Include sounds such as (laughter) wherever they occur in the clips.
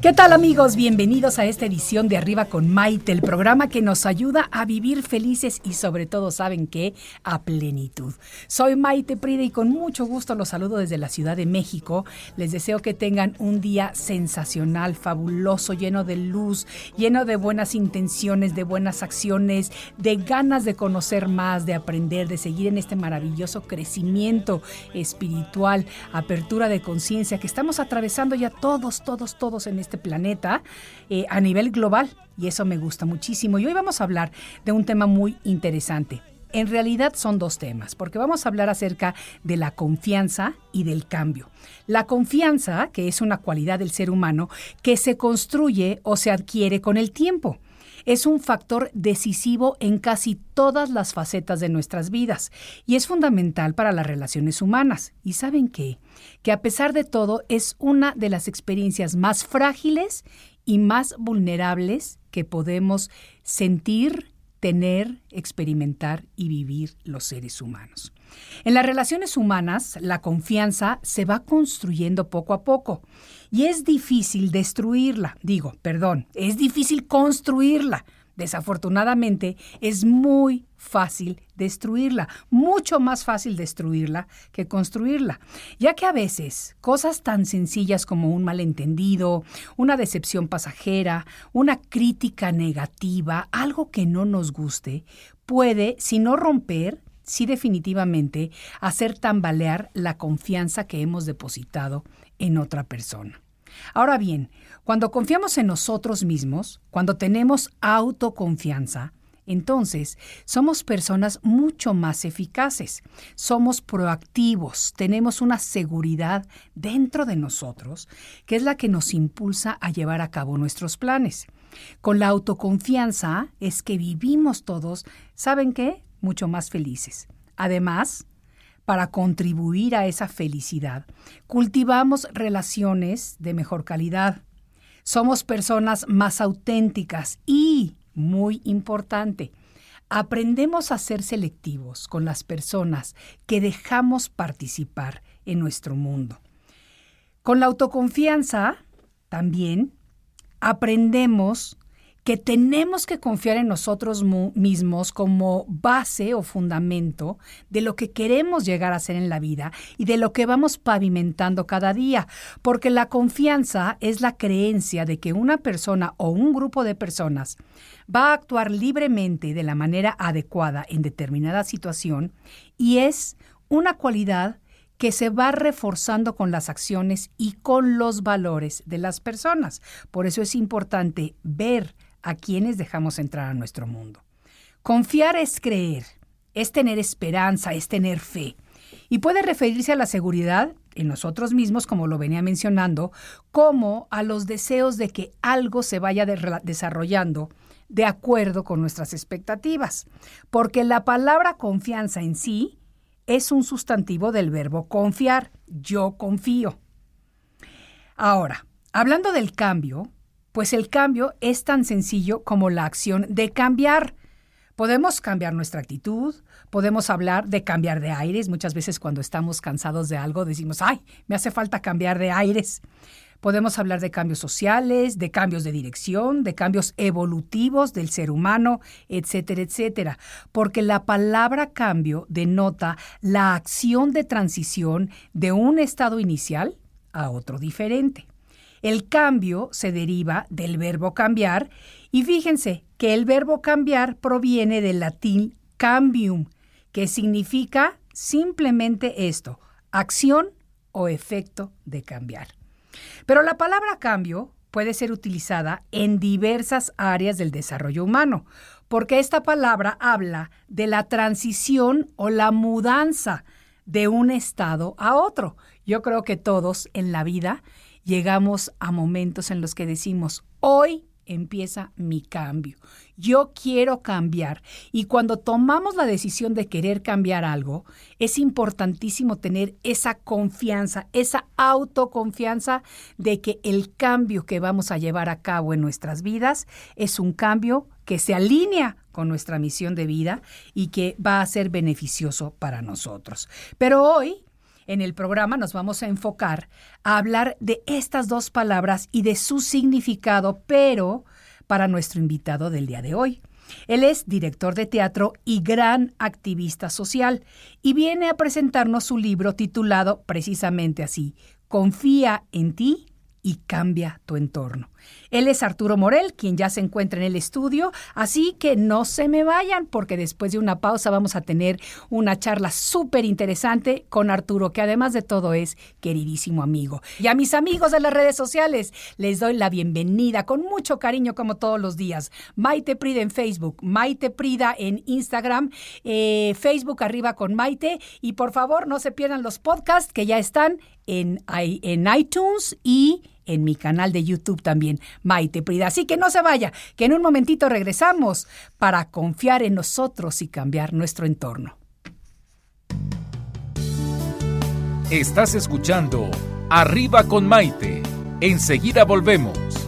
¿Qué tal amigos? Bienvenidos a esta edición de Arriba con Maite, el programa que nos ayuda a vivir felices y sobre todo, ¿saben qué? A plenitud. Soy Maite Prida y con mucho gusto los saludo desde la Ciudad de México. Les deseo que tengan un día sensacional, fabuloso, lleno de luz, lleno de buenas intenciones, de buenas acciones, de ganas de conocer más, de aprender, de seguir en este maravilloso crecimiento espiritual, apertura de conciencia que estamos atravesando ya todos, todos, todos en este planeta eh, a nivel global y eso me gusta muchísimo. Y hoy vamos a hablar de un tema muy interesante. En realidad son dos temas, porque vamos a hablar acerca de la confianza y del cambio. La confianza, que es una cualidad del ser humano, que se construye o se adquiere con el tiempo es un factor decisivo en casi todas las facetas de nuestras vidas y es fundamental para las relaciones humanas. ¿Y saben qué? Que a pesar de todo es una de las experiencias más frágiles y más vulnerables que podemos sentir, tener, experimentar y vivir los seres humanos. En las relaciones humanas, la confianza se va construyendo poco a poco y es difícil destruirla. Digo, perdón, es difícil construirla. Desafortunadamente, es muy fácil destruirla, mucho más fácil destruirla que construirla, ya que a veces cosas tan sencillas como un malentendido, una decepción pasajera, una crítica negativa, algo que no nos guste, puede, si no romper, sí definitivamente hacer tambalear la confianza que hemos depositado en otra persona. Ahora bien, cuando confiamos en nosotros mismos, cuando tenemos autoconfianza, entonces somos personas mucho más eficaces, somos proactivos, tenemos una seguridad dentro de nosotros que es la que nos impulsa a llevar a cabo nuestros planes. Con la autoconfianza es que vivimos todos, ¿saben qué? Mucho más felices. Además, para contribuir a esa felicidad. Cultivamos relaciones de mejor calidad. Somos personas más auténticas y, muy importante, aprendemos a ser selectivos con las personas que dejamos participar en nuestro mundo. Con la autoconfianza, también, aprendemos que tenemos que confiar en nosotros mismos como base o fundamento de lo que queremos llegar a ser en la vida y de lo que vamos pavimentando cada día, porque la confianza es la creencia de que una persona o un grupo de personas va a actuar libremente de la manera adecuada en determinada situación y es una cualidad que se va reforzando con las acciones y con los valores de las personas. Por eso es importante ver a quienes dejamos entrar a nuestro mundo. Confiar es creer, es tener esperanza, es tener fe. Y puede referirse a la seguridad en nosotros mismos, como lo venía mencionando, como a los deseos de que algo se vaya desarrollando de acuerdo con nuestras expectativas. Porque la palabra confianza en sí es un sustantivo del verbo confiar. Yo confío. Ahora, hablando del cambio, pues el cambio es tan sencillo como la acción de cambiar. Podemos cambiar nuestra actitud, podemos hablar de cambiar de aires. Muchas veces cuando estamos cansados de algo decimos, ay, me hace falta cambiar de aires. Podemos hablar de cambios sociales, de cambios de dirección, de cambios evolutivos del ser humano, etcétera, etcétera. Porque la palabra cambio denota la acción de transición de un estado inicial a otro diferente. El cambio se deriva del verbo cambiar y fíjense que el verbo cambiar proviene del latín cambium, que significa simplemente esto, acción o efecto de cambiar. Pero la palabra cambio puede ser utilizada en diversas áreas del desarrollo humano. porque esta palabra habla de la transición o la mudanza de un estado a otro. Yo creo que todos en la vida llegamos a momentos en los que decimos, hoy empieza mi cambio. Yo quiero cambiar. Y cuando tomamos la decisión de querer cambiar algo, es importantísimo tener esa confianza, esa autoconfianza de que el cambio que vamos a llevar a cabo en nuestras vidas es un cambio que se alinea con nuestra misión de vida y que va a ser beneficioso para nosotros. Pero hoy en el programa nos vamos a enfocar a hablar de estas dos palabras y de su significado, pero para nuestro invitado del día de hoy. Él es director de teatro y gran activista social y viene a presentarnos su libro titulado precisamente así, Confía en ti y cambia tu entorno. Él es Arturo Morel, quien ya se encuentra en el estudio, así que no se me vayan porque después de una pausa vamos a tener una charla súper interesante con Arturo, que además de todo es queridísimo amigo. Y a mis amigos de las redes sociales les doy la bienvenida con mucho cariño como todos los días. Maite Prida en Facebook, Maite Prida en Instagram, eh, Facebook arriba con Maite y por favor no se pierdan los podcasts que ya están en, en iTunes y en mi canal de YouTube también, Maite Prida. Así que no se vaya, que en un momentito regresamos para confiar en nosotros y cambiar nuestro entorno. Estás escuchando Arriba con Maite. Enseguida volvemos.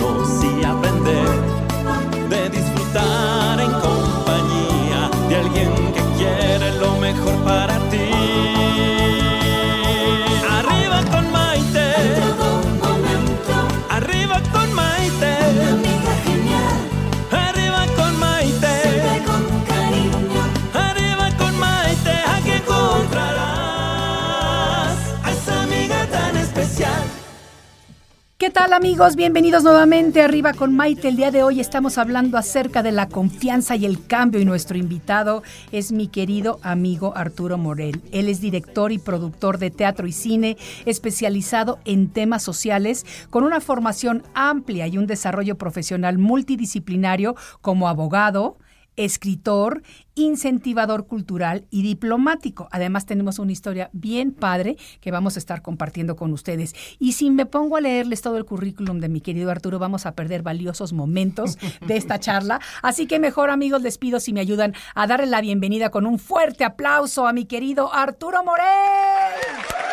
¿Qué tal amigos? Bienvenidos nuevamente arriba con Maite. El día de hoy estamos hablando acerca de la confianza y el cambio y nuestro invitado es mi querido amigo Arturo Morel. Él es director y productor de teatro y cine especializado en temas sociales con una formación amplia y un desarrollo profesional multidisciplinario como abogado, escritor, incentivador cultural y diplomático. Además tenemos una historia bien padre que vamos a estar compartiendo con ustedes. Y si me pongo a leerles todo el currículum de mi querido Arturo, vamos a perder valiosos momentos de esta (laughs) charla. Así que mejor amigos les pido si me ayudan a darle la bienvenida con un fuerte aplauso a mi querido Arturo Morel.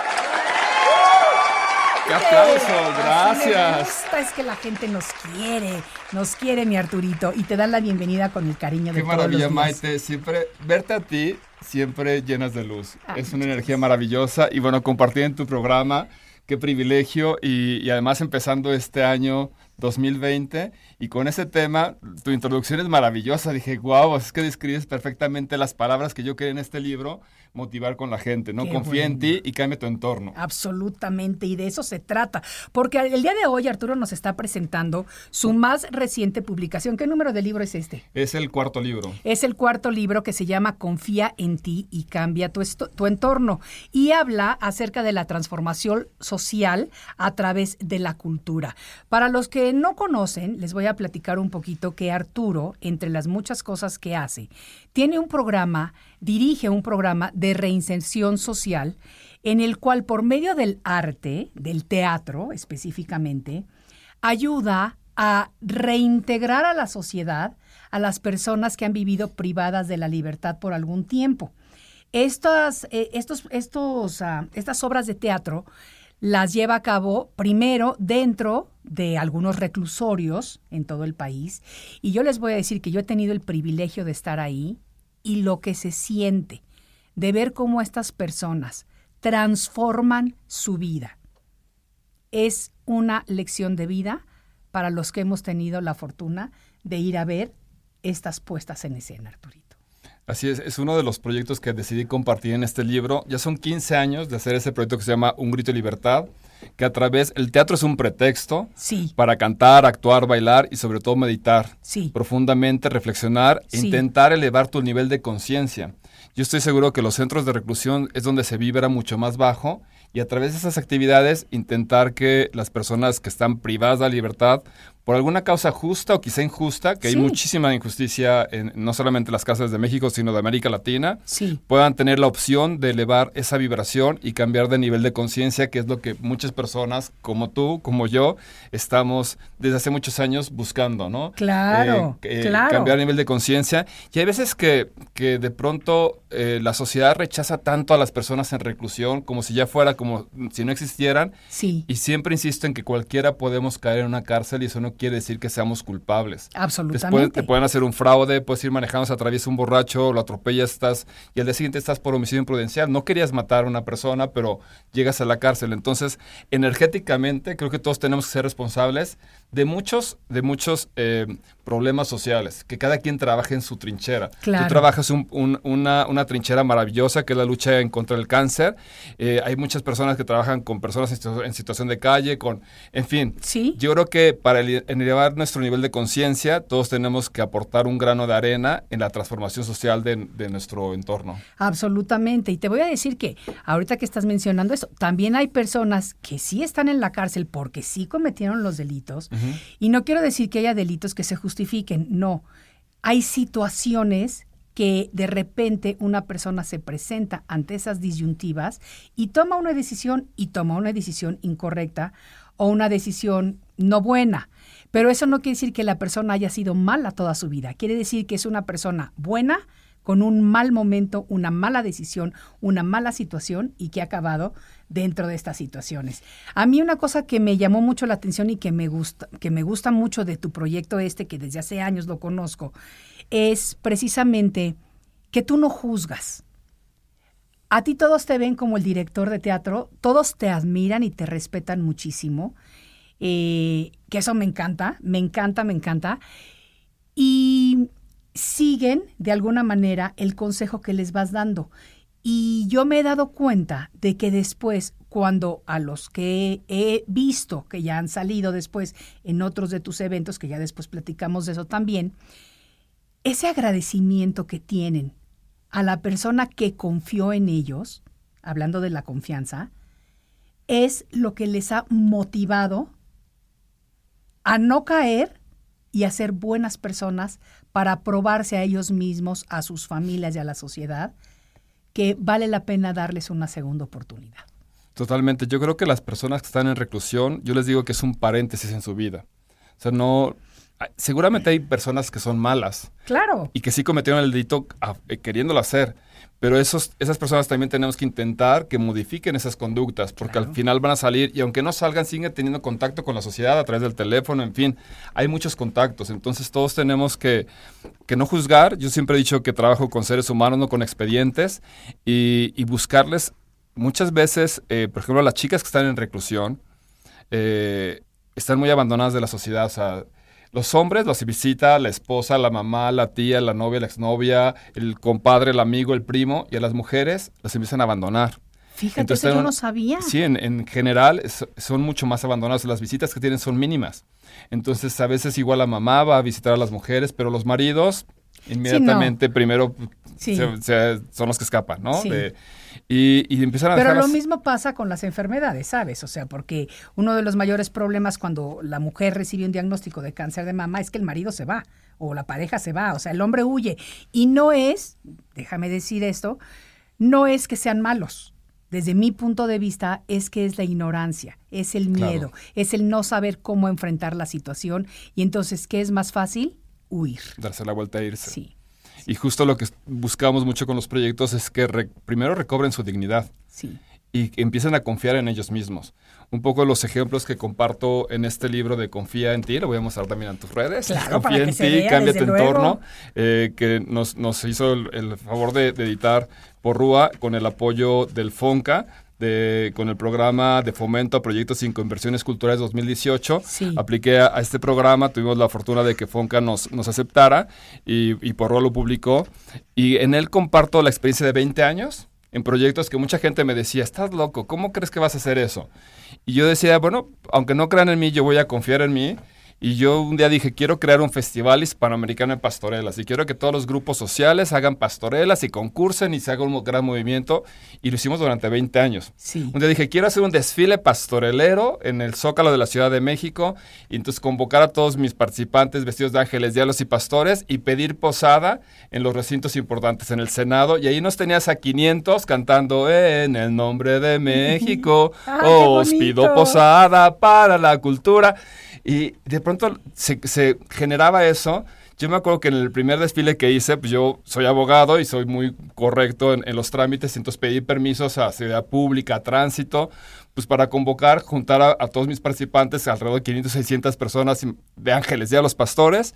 ¡Qué aplauso! Gracias. gusta, es que la gente nos quiere, nos quiere mi Arturito y te dan la bienvenida con el cariño de Qué todos maravilla, los días. Maite. Siempre verte a ti, siempre llenas de luz. Ah, es una energía maravillosa y bueno, compartir en tu programa, qué privilegio y, y además empezando este año 2020 y con ese tema, tu introducción es maravillosa. Dije, wow, es que describes perfectamente las palabras que yo quería en este libro motivar con la gente, ¿no? Qué Confía en ti y cambia tu entorno. Absolutamente, y de eso se trata. Porque el día de hoy Arturo nos está presentando su más reciente publicación. ¿Qué número de libro es este? Es el cuarto libro. Es el cuarto libro que se llama Confía en ti y cambia tu entorno. Y habla acerca de la transformación social a través de la cultura. Para los que no conocen, les voy a platicar un poquito que Arturo, entre las muchas cosas que hace, tiene un programa, dirige un programa de reinserción social en el cual por medio del arte, del teatro específicamente, ayuda a reintegrar a la sociedad a las personas que han vivido privadas de la libertad por algún tiempo. Estas, eh, estos, estos, ah, estas obras de teatro las lleva a cabo primero dentro de algunos reclusorios en todo el país. Y yo les voy a decir que yo he tenido el privilegio de estar ahí y lo que se siente de ver cómo estas personas transforman su vida es una lección de vida para los que hemos tenido la fortuna de ir a ver estas puestas en escena, Arturito. Así es, es uno de los proyectos que decidí compartir en este libro. Ya son 15 años de hacer ese proyecto que se llama Un grito de libertad, que a través, el teatro es un pretexto Sí. para cantar, actuar, bailar y sobre todo meditar Sí. profundamente, reflexionar, e intentar elevar tu nivel de conciencia. Yo estoy seguro que los centros de reclusión es donde se vibra mucho más bajo y a través de esas actividades intentar que las personas que están privadas de la libertad por alguna causa justa o quizá injusta, que Sí. hay muchísima injusticia en no solamente en las casas de México, sino de América Latina, Sí. puedan tener la opción de elevar esa vibración y cambiar de nivel de conciencia, que es lo que muchas personas como tú, como yo, estamos desde hace muchos años buscando, ¿no? Claro, Eh, eh, claro. Cambiar nivel de conciencia. Y hay veces que, que de pronto eh, la sociedad rechaza tanto a las personas en reclusión como si ya fuera como si no existieran. Sí. Y siempre insisto en que cualquiera podemos caer en una cárcel y eso no quiere decir que seamos culpables. Después Absolutamente. te pueden hacer un fraude, puedes ir manejando, se atraviesa un borracho, lo atropellas, estás, y al día siguiente estás por homicidio imprudencial. No querías matar a una persona, pero llegas a la cárcel. Entonces, energéticamente, creo que todos tenemos que ser responsables de muchos, de muchos eh, problemas sociales, que cada quien trabaje en su trinchera. Claro. Tú trabajas un- un- una, una trinchera maravillosa, que es la lucha en contra del cáncer. Eh, hay muchas personas que trabajan con personas en, en situación de calle, con, en fin. Sí. Yo creo que para ele- elevar nuestro nivel de conciencia, todos tenemos que aportar un grano de arena en la transformación social de, de nuestro entorno. Absolutamente. Y te voy a decir que ahorita que estás mencionando eso, también hay personas que sí están en la cárcel porque sí cometieron los delitos. Y no quiero decir que haya delitos que se justifiquen, no. Hay situaciones que de repente una persona se presenta ante esas disyuntivas y toma una decisión y toma una decisión incorrecta o una decisión no buena. Pero eso no quiere decir que la persona haya sido mala toda su vida. Quiere decir que es una persona buena con un mal momento, una mala decisión, una mala situación y que ha acabado dentro de estas situaciones. A mí una cosa que me llamó mucho la atención y que me gusta, que me gusta mucho de tu proyecto este, que desde hace años lo conozco, es precisamente que tú no juzgas. A ti todos te ven como el director de teatro, todos te admiran y te respetan muchísimo, eh, que eso me encanta, me encanta, me encanta. Y siguen de alguna manera el consejo que les vas dando. Y yo me he dado cuenta de que después, cuando a los que he visto que ya han salido después en otros de tus eventos, que ya después platicamos de eso también, ese agradecimiento que tienen a la persona que confió en ellos, hablando de la confianza, es lo que les ha motivado a no caer y a ser buenas personas para probarse a ellos mismos, a sus familias y a la sociedad que vale la pena darles una segunda oportunidad. Totalmente. Yo creo que las personas que están en reclusión, yo les digo que es un paréntesis en su vida. O sea, no... Seguramente hay personas que son malas Claro. y que sí cometieron el delito a- eh, queriéndolo hacer. Pero esos, esas personas también tenemos que intentar que modifiquen esas conductas, porque al final van a salir y aunque no salgan, siguen teniendo contacto con la sociedad a través del teléfono, en fin, hay muchos contactos. Entonces todos tenemos que, que no juzgar. Yo siempre he dicho que trabajo con seres humanos, no con expedientes, y, y buscarles muchas veces, eh, por ejemplo, las chicas que están en reclusión, eh, están muy abandonadas de la sociedad. O sea, los hombres los visita la esposa, la mamá, la tía, la novia, la exnovia, el compadre, el amigo, el primo, y a las mujeres las empiezan a abandonar. Fíjate, Entonces, eso yo no sabía. Sí, en, en general es- son mucho más abandonados. Las visitas que tienen son mínimas. Entonces, a veces igual la mamá va a visitar a las mujeres, pero los maridos inmediatamente primero Sí. se- se- son los que escapan, ¿no? Sí. De- y, y empiezan a Pero lo mismo pasa con las enfermedades, ¿sabes? O sea, porque uno de los mayores problemas cuando la mujer recibe un diagnóstico de cáncer de mama es que el marido se va o la pareja se va, o sea, el hombre huye. Y no es, déjame decir esto, no es que sean malos. Desde mi punto de vista es que es la ignorancia, es el Claro. miedo, es el no saber cómo enfrentar la situación y entonces, ¿qué es más fácil? Huir. darse la vuelta e irse. Sí, Y justo lo que buscamos mucho con los proyectos es que re- primero recobren su dignidad sí. y empiecen a confiar en ellos mismos. Un poco los ejemplos que comparto en este libro de Confía en ti, lo voy a mostrar también en tus redes. Claro, Confía para en que ti, cambia tu luego. entorno, eh, que nos, nos hizo el, el favor de, de editar por Rúa con el apoyo del FONCA. De, con el programa de fomento a proyectos sin inversiones culturales 2018. Sí. Apliqué a, a este programa, tuvimos la fortuna de que Fonca nos, nos aceptara y, y por lo publicó. Y en él comparto la experiencia de 20 años en proyectos que mucha gente me decía, estás loco, ¿cómo crees que vas a hacer eso? Y yo decía, bueno, aunque no crean en mí, yo voy a confiar en mí. Y yo un día dije, quiero crear un festival hispanoamericano de pastorelas y quiero que todos los grupos sociales hagan pastorelas y concursen y se haga un gran movimiento. Y lo hicimos durante 20 años. Sí. Un día dije, quiero hacer un desfile pastorelero en el Zócalo de la Ciudad de México y entonces convocar a todos mis participantes vestidos de ángeles, diablos y pastores y pedir posada en los recintos importantes, en el Senado. Y ahí nos tenías a 500 cantando en el nombre de (laughs) México, ¡Ay, os pido posada para la cultura. Y de pronto se, se generaba eso. Yo me acuerdo que en el primer desfile que hice, pues yo soy abogado y soy muy correcto en, en los trámites, entonces pedí permisos a seguridad pública, a tránsito, pues para convocar, juntar a, a todos mis participantes, alrededor de 500, 600 personas de ángeles, ya los pastores,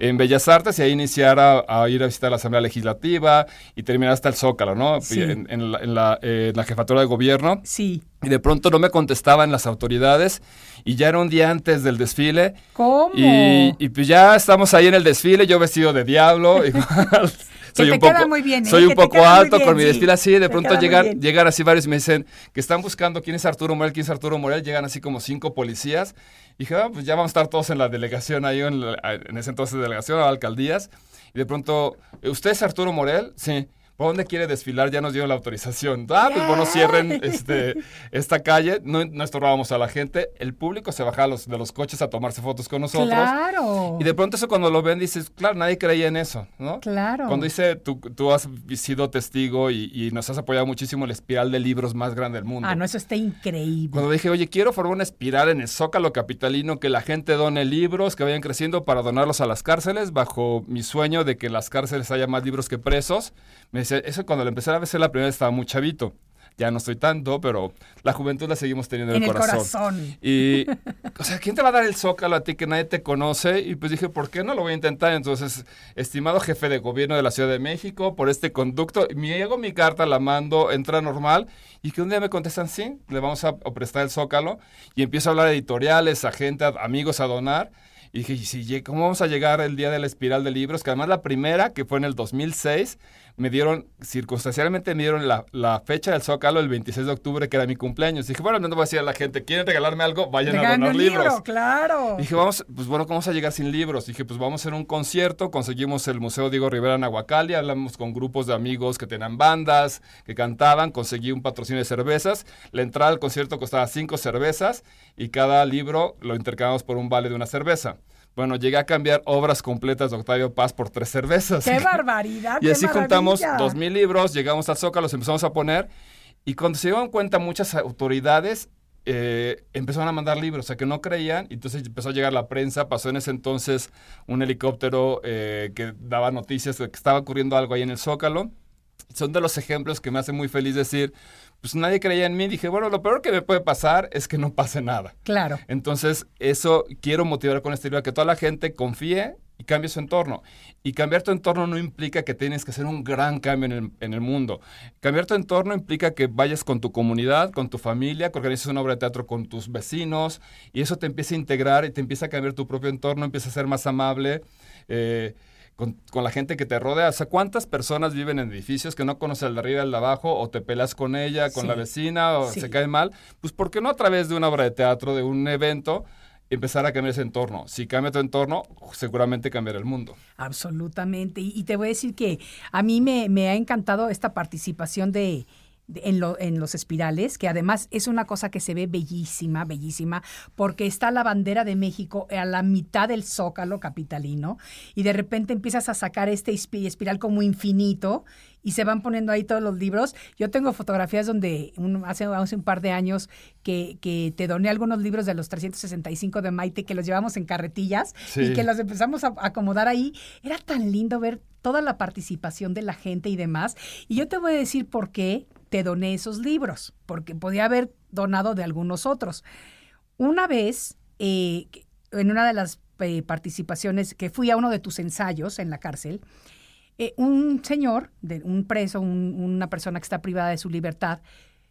en Bellas Artes y ahí iniciar a, a ir a visitar la Asamblea Legislativa y terminar hasta el Zócalo, ¿no? Sí. En, en la, en la, eh, en la jefatura de gobierno. Sí. Y de pronto no me contestaban las autoridades y ya era un día antes del desfile. ¿Cómo? Y, y pues ya estamos ahí en el desfile, yo vestido de diablo. (laughs) igual. Que te queda muy bien, ¿eh? Soy un poco alto bien, con mi desfile así. De pronto llegan, llegan así varios y me dicen que están buscando quién es Arturo Morel, quién es Arturo Morel. Llegan así como cinco policías. Y dije, ah, pues ya vamos a estar todos en la delegación ahí, en, la- en ese entonces delegación, alcaldías. Y de pronto, ¿usted es Arturo Morel? Sí. ¿Por dónde quiere desfilar? Ya nos dieron la autorización. (laughs) Ah, pues bueno, cierren este, esta calle. No, no estorbábamos a la gente. El público se bajaba los- de los coches a tomarse fotos con nosotros. Claro. Y de pronto eso cuando lo ven dices, claro, nadie creía en eso, ¿no? Claro. Cuando dice, tú, tú has sido testigo y, y nos has apoyado muchísimo la espiral de libros más grande del mundo. Ah, no, eso está increíble. Cuando dije, oye, quiero formar una espiral en el Zócalo Capitalino, que la gente done libros, que vayan creciendo para donarlos a las cárceles, bajo mi sueño de que en las cárceles haya más libros que presos. Me decía, eso cuando lo empecé a ver la primera vez estaba muy chavito. Ya no estoy tanto, pero la juventud la seguimos teniendo en, En el corazón. Y, o sea, ¿quién te va a dar el zócalo a ti que nadie te conoce? Y pues dije, ¿por qué no lo voy a intentar? Entonces, estimado jefe de gobierno de la Ciudad de México, por este conducto, me llego mi carta, la mando, entra normal, y que un día me contestan, sí, le vamos a, prestar el zócalo, y empiezo a hablar a editoriales, a gente, a amigos a donar. Y dije, ¿y si lleg- ¿cómo vamos a llegar el día de la espiral de libros? Que además la primera, que fue en el 2006, me dieron, circunstancialmente me dieron la, la fecha del Zócalo el 26 de octubre, que era mi cumpleaños. Dije, bueno, no voy a decir a la gente, ¿quieren regalarme algo? Vayan a donar un libro, libros. claro. Dije, vamos, pues bueno, ¿cómo vamos a llegar sin libros? Dije, pues vamos a hacer un concierto, conseguimos el Museo Diego Rivera en Aguacali, hablamos con grupos de amigos que tenían bandas, que cantaban, conseguí un patrocinio de cervezas, la entrada al concierto costaba cinco cervezas y cada libro lo intercambiamos por un vale de una cerveza. Bueno, llegué a cambiar obras completas de Octavio Paz por tres cervezas. ¡Qué (laughs) barbaridad! Y así juntamos maravilla! dos mil libros, llegamos al Zócalo, los empezamos a poner. Y cuando se dieron cuenta muchas autoridades, eh, empezaron a mandar libros, o sea, que no creían. y Entonces empezó a llegar la prensa. Pasó en ese entonces un helicóptero eh, que daba noticias de que estaba ocurriendo algo ahí en el Zócalo. Son de los ejemplos que me hacen muy feliz decir, pues nadie creía en mí. Dije, bueno, lo peor que me puede pasar es que no pase nada. Claro. Entonces, eso quiero motivar con este libro, que toda la gente confíe y cambie su entorno. Y cambiar tu entorno no implica que tienes que hacer un gran cambio en el, en el mundo. Cambiar tu entorno implica que vayas con tu comunidad, con tu familia, que organices una obra de teatro con tus vecinos, y eso te empieza a integrar y te empieza a cambiar tu propio entorno, empieza a ser más amable. eh, con, con la gente que te rodea. O sea, ¿cuántas personas viven en edificios que no conoces al de arriba y al de abajo o te pelas con ella, con Sí. la vecina o Sí. se cae mal? Pues ¿por qué no a través de una obra de teatro, de un evento, empezar a cambiar ese entorno? Si cambia tu entorno, seguramente cambiará el mundo. Absolutamente. Y, y te voy a decir que a mí me, me ha encantado esta participación de- en, lo- en los espirales, que además es una cosa que se ve bellísima, bellísima, porque está la bandera de México a la mitad del zócalo capitalino y de repente empiezas a sacar este espi- espiral como infinito y se van poniendo ahí todos los libros. Yo tengo fotografías donde un- hace, hace un par de años que, que te doné algunos libros de los 365 de Maite que los llevamos en carretillas y que los empezamos a acomodar ahí. Era tan lindo ver toda la participación de la gente y demás. Y yo te voy a decir por qué te doné esos libros, porque podía haber donado de algunos otros. Una vez, eh, en una de las eh, participaciones, que fui a uno de tus ensayos en la cárcel, eh, un señor, de, un preso, un- una persona que está privada de su libertad,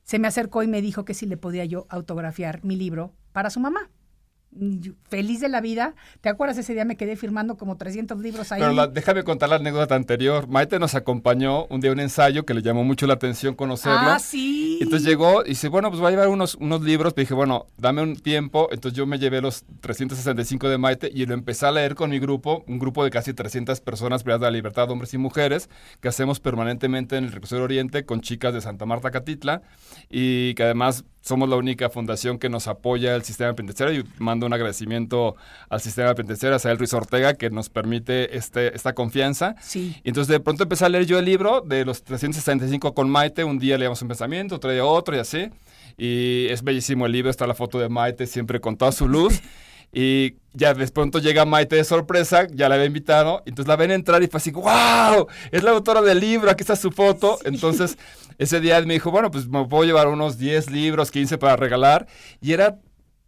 se me acercó y me dijo que si le podía yo autografiar mi libro para su mamá feliz de la vida. ¿Te acuerdas ese día me quedé firmando como 300 libros ahí? Pero déjame contar la anécdota anterior. Maite nos acompañó un día a un ensayo que le llamó mucho la atención conocerlo. Ah, sí. Entonces llegó y dice, bueno, pues va a llevar unos, unos libros. Me dije, bueno, dame un tiempo. Entonces yo me llevé los 365 de Maite y lo empecé a leer con mi grupo, un grupo de casi 300 personas privadas de la libertad, hombres y mujeres, que hacemos permanentemente en el Recurso Oriente con chicas de Santa Marta, Catitla, y que además somos la única fundación que nos apoya el sistema penitenciario y mando un agradecimiento al sistema penitenciario, a Sael Ruiz Ortega, que nos permite este, esta confianza. Sí. Y entonces de pronto empecé a leer yo el libro de los 365 con Maite, un día leíamos un pensamiento, otro día otro y así. Y es bellísimo el libro, está la foto de Maite siempre con toda su luz. (laughs) Y ya de pronto llega Maite de sorpresa, ya la había invitado, entonces la ven entrar y fue así, ¡wow! Es la autora del libro, aquí está su foto. Entonces ese día me dijo, bueno, pues me puedo llevar unos 10 libros, 15 para regalar. Y era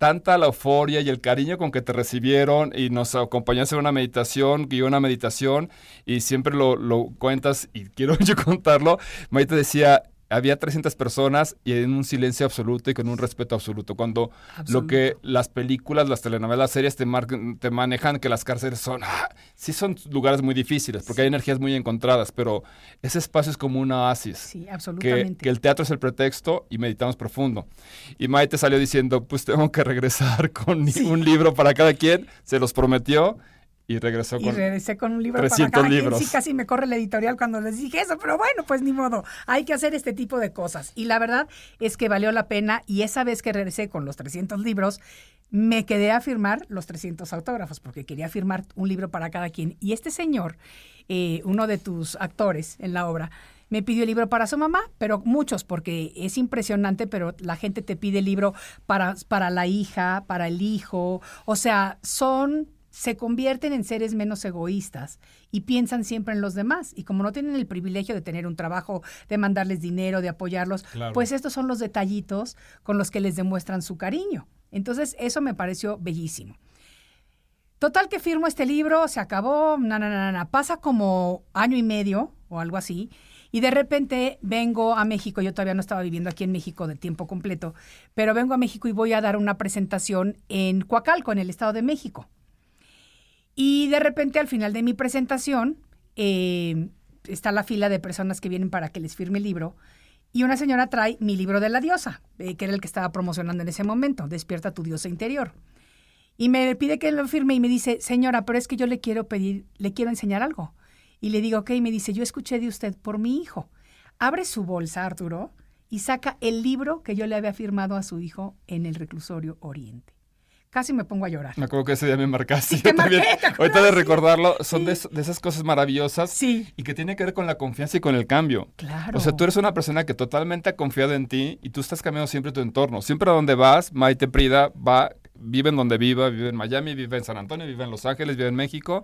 tanta la euforia y el cariño con que te recibieron y nos acompañaste en una meditación, y una meditación y siempre lo, lo cuentas y (laughs) quiero yo contarlo. Maite decía, había 300 personas y en un silencio absoluto y con un respeto absoluto. Cuando lo que las películas, las telenovelas, las series te, te manejan que las cárceles son, ah, sí son lugares muy difíciles porque hay energías muy encontradas, pero ese espacio es como una oasis. Sí, absolutamente. Que, el teatro es el pretexto y meditamos profundo. Y Maite salió diciendo, pues tengo que regresar (laughs) con un libro para cada quien, se los prometió y regresó con, y regresé con un libro para cada libros. Quien. Sí, casi me corre la editorial cuando les dije eso, pero bueno, pues ni modo. Hay que hacer este tipo de cosas. Y la verdad es que valió la pena. Y esa vez que regresé con los 300 libros, me quedé a firmar los 300 autógrafos, porque quería firmar un libro para cada quien. Y este señor, eh, uno de tus actores en la obra, me pidió el libro para su mamá, pero muchos, porque es impresionante, pero la gente te pide el libro para, para la hija, para el hijo. O sea, son se convierten en seres menos egoístas y piensan siempre en los demás. Y como no tienen el privilegio de tener un trabajo, de mandarles dinero, de apoyarlos, pues estos son los detallitos con los que les demuestran su cariño. Entonces, eso me pareció bellísimo. Total que firmo este libro, se acabó, na, na, na, na, pasa como año y medio o algo así, y de repente vengo a México, yo todavía no estaba viviendo aquí en México de tiempo completo, pero vengo a México y voy a dar una presentación en Coacalco, en el Estado de México. Y de repente al final de mi presentación eh, está la fila de personas que vienen para que les firme el libro. Y una señora trae mi libro de la diosa, eh, que era el que estaba promocionando en ese momento, Despierta tu diosa interior. Y me pide que lo firme y me dice, señora, pero es que yo le quiero pedir, le quiero enseñar algo. Y le digo, ok, y me dice, yo escuché de usted por mi hijo. Abre su bolsa, Arturo, y saca el libro que yo le había firmado a su hijo en el reclusorio Oriente casi me pongo a llorar. Me acuerdo que ese día me marcaste. Te marqué, Ahorita de recordarlo, son de, esas cosas maravillosas. Sí. Y que tiene que ver con la confianza y con el cambio. Claro. O sea, tú eres una persona que totalmente ha confiado en ti y tú estás cambiando siempre tu entorno. Siempre a donde vas, Maite Prida va, vive en donde viva, vive en Miami, vive en San Antonio, vive en Los Ángeles, vive en México.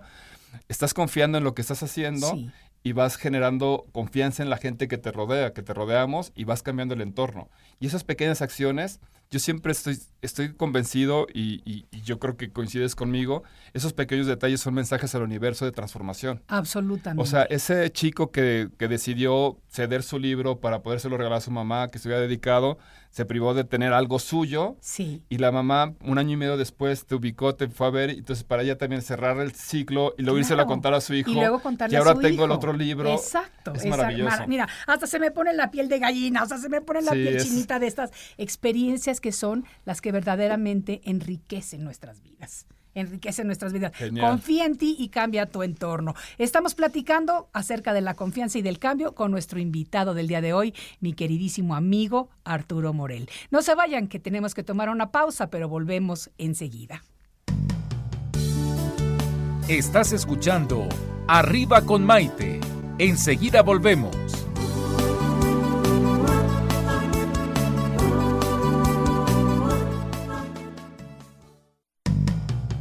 Estás confiando en lo que estás haciendo. Sí y vas generando confianza en la gente que te rodea, que te rodeamos y vas cambiando el entorno. Y esas pequeñas acciones yo siempre estoy, estoy convencido y, yo creo que coincides conmigo, esos pequeños detalles son mensajes al universo de transformación. Absolutamente. O sea, ese chico que, que decidió ceder su libro para podérselo regalar a su mamá, que estuviera dedicado, se privó de tener algo suyo. Sí. Y la mamá, un año y medio después, te ubicó, te fue a ver, entonces para ella también cerrar el ciclo y luego irse a contar a su hijo. Y luego contarle ahora a su tengo el otro libro. Exacto. Es maravilloso. mira, hasta se me pone la piel de gallina, o sea, se me pone la piel chinita de estas experiencias que son las que verdaderamente enriquecen nuestras vidas enriquece nuestras vidas. Confía en ti y cambia tu entorno. Estamos platicando acerca de la confianza y del cambio con nuestro invitado del día de hoy, mi queridísimo amigo Arturo Morel. No se vayan, que tenemos que tomar una pausa, pero volvemos enseguida. Estás escuchando Arriba con Maite. Enseguida volvemos.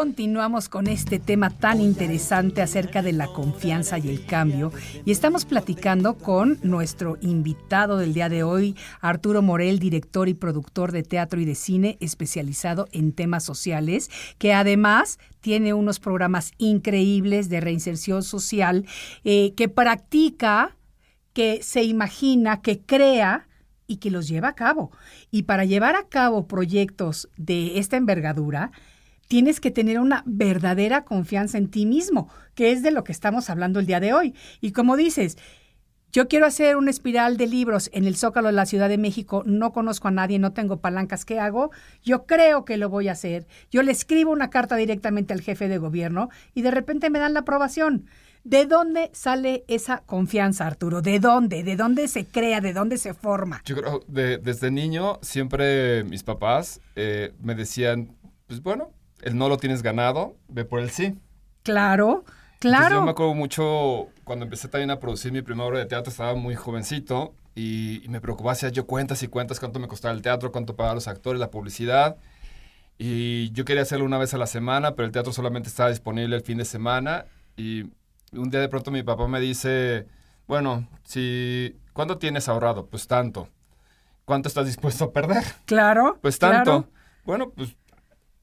continuamos con este tema tan interesante acerca de la confianza y el cambio. Y estamos platicando con nuestro invitado del día de hoy, Arturo Morel, director y productor de teatro y de cine especializado en temas sociales, que además tiene unos programas increíbles de reinserción social, eh, que practica, que se imagina, que crea y que los lleva a cabo. Y para llevar a cabo proyectos de esta envergadura, tienes que tener una verdadera confianza en ti mismo, que es de lo que estamos hablando el día de hoy. Y como dices, yo quiero hacer una espiral de libros en el Zócalo de la Ciudad de México, no conozco a nadie, no tengo palancas, ¿qué hago? Yo creo que lo voy a hacer. Yo le escribo una carta directamente al jefe de gobierno y de repente me dan la aprobación. ¿De dónde sale esa confianza, Arturo? ¿De dónde? ¿De dónde se crea? ¿De dónde se forma? Yo creo, de, desde niño, siempre mis papás eh, me decían, pues bueno, el no lo tienes ganado, ve por el sí. Claro, claro. yo me acuerdo mucho cuando empecé también a producir mi primera obra de teatro, estaba muy jovencito y, me preocupaba hacer yo cuentas y cuentas cuánto me costaba el teatro, cuánto pagaban los actores, la publicidad. Y yo quería hacerlo una vez a la semana, pero el teatro solamente estaba disponible el fin de semana. Y un día de pronto mi papá me dice, bueno, si, ¿cuánto tienes ahorrado? Pues tanto. ¿Cuánto estás dispuesto a perder? Claro. Pues tanto. Bueno, pues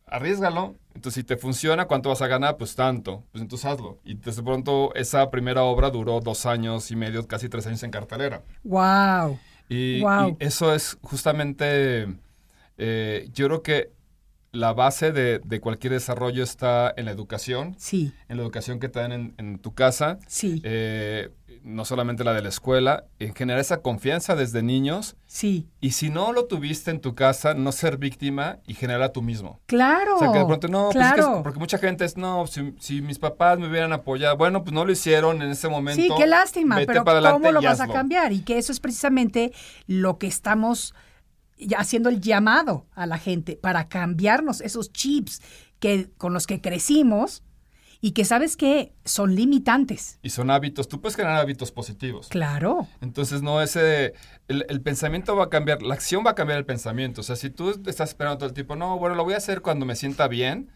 arriesgalo. Entonces, si te funciona, ¿cuánto vas a ganar? Pues tanto. Pues entonces hazlo. Y de pronto, esa primera obra duró dos años y medio, casi tres años en cartelera. ¡Wow! Y, y eso es justamente, eh, yo creo que la base de, de, cualquier desarrollo está en la educación. Sí. En la educación que te dan en, en tu casa. Sí. Eh, no solamente la de la escuela, en generar esa confianza desde niños. Sí. Y si no lo tuviste en tu casa, no ser víctima y generar tú mismo. Claro. O sea, que de pronto, no, claro. pues es que, porque mucha gente es, no, si, si, mis papás me hubieran apoyado, bueno, pues no lo hicieron en ese momento. Sí, qué lástima, pero ¿cómo lo vas a cambiar? Y que eso es precisamente lo que estamos haciendo el llamado a la gente para cambiarnos esos chips que, con los que crecimos y que sabes que son limitantes. Y son hábitos, tú puedes generar hábitos positivos. Claro. Entonces, no ese, el, el, pensamiento va a cambiar, la acción va a cambiar el pensamiento. O sea, si tú estás esperando todo el tiempo, no, bueno, lo voy a hacer cuando me sienta bien,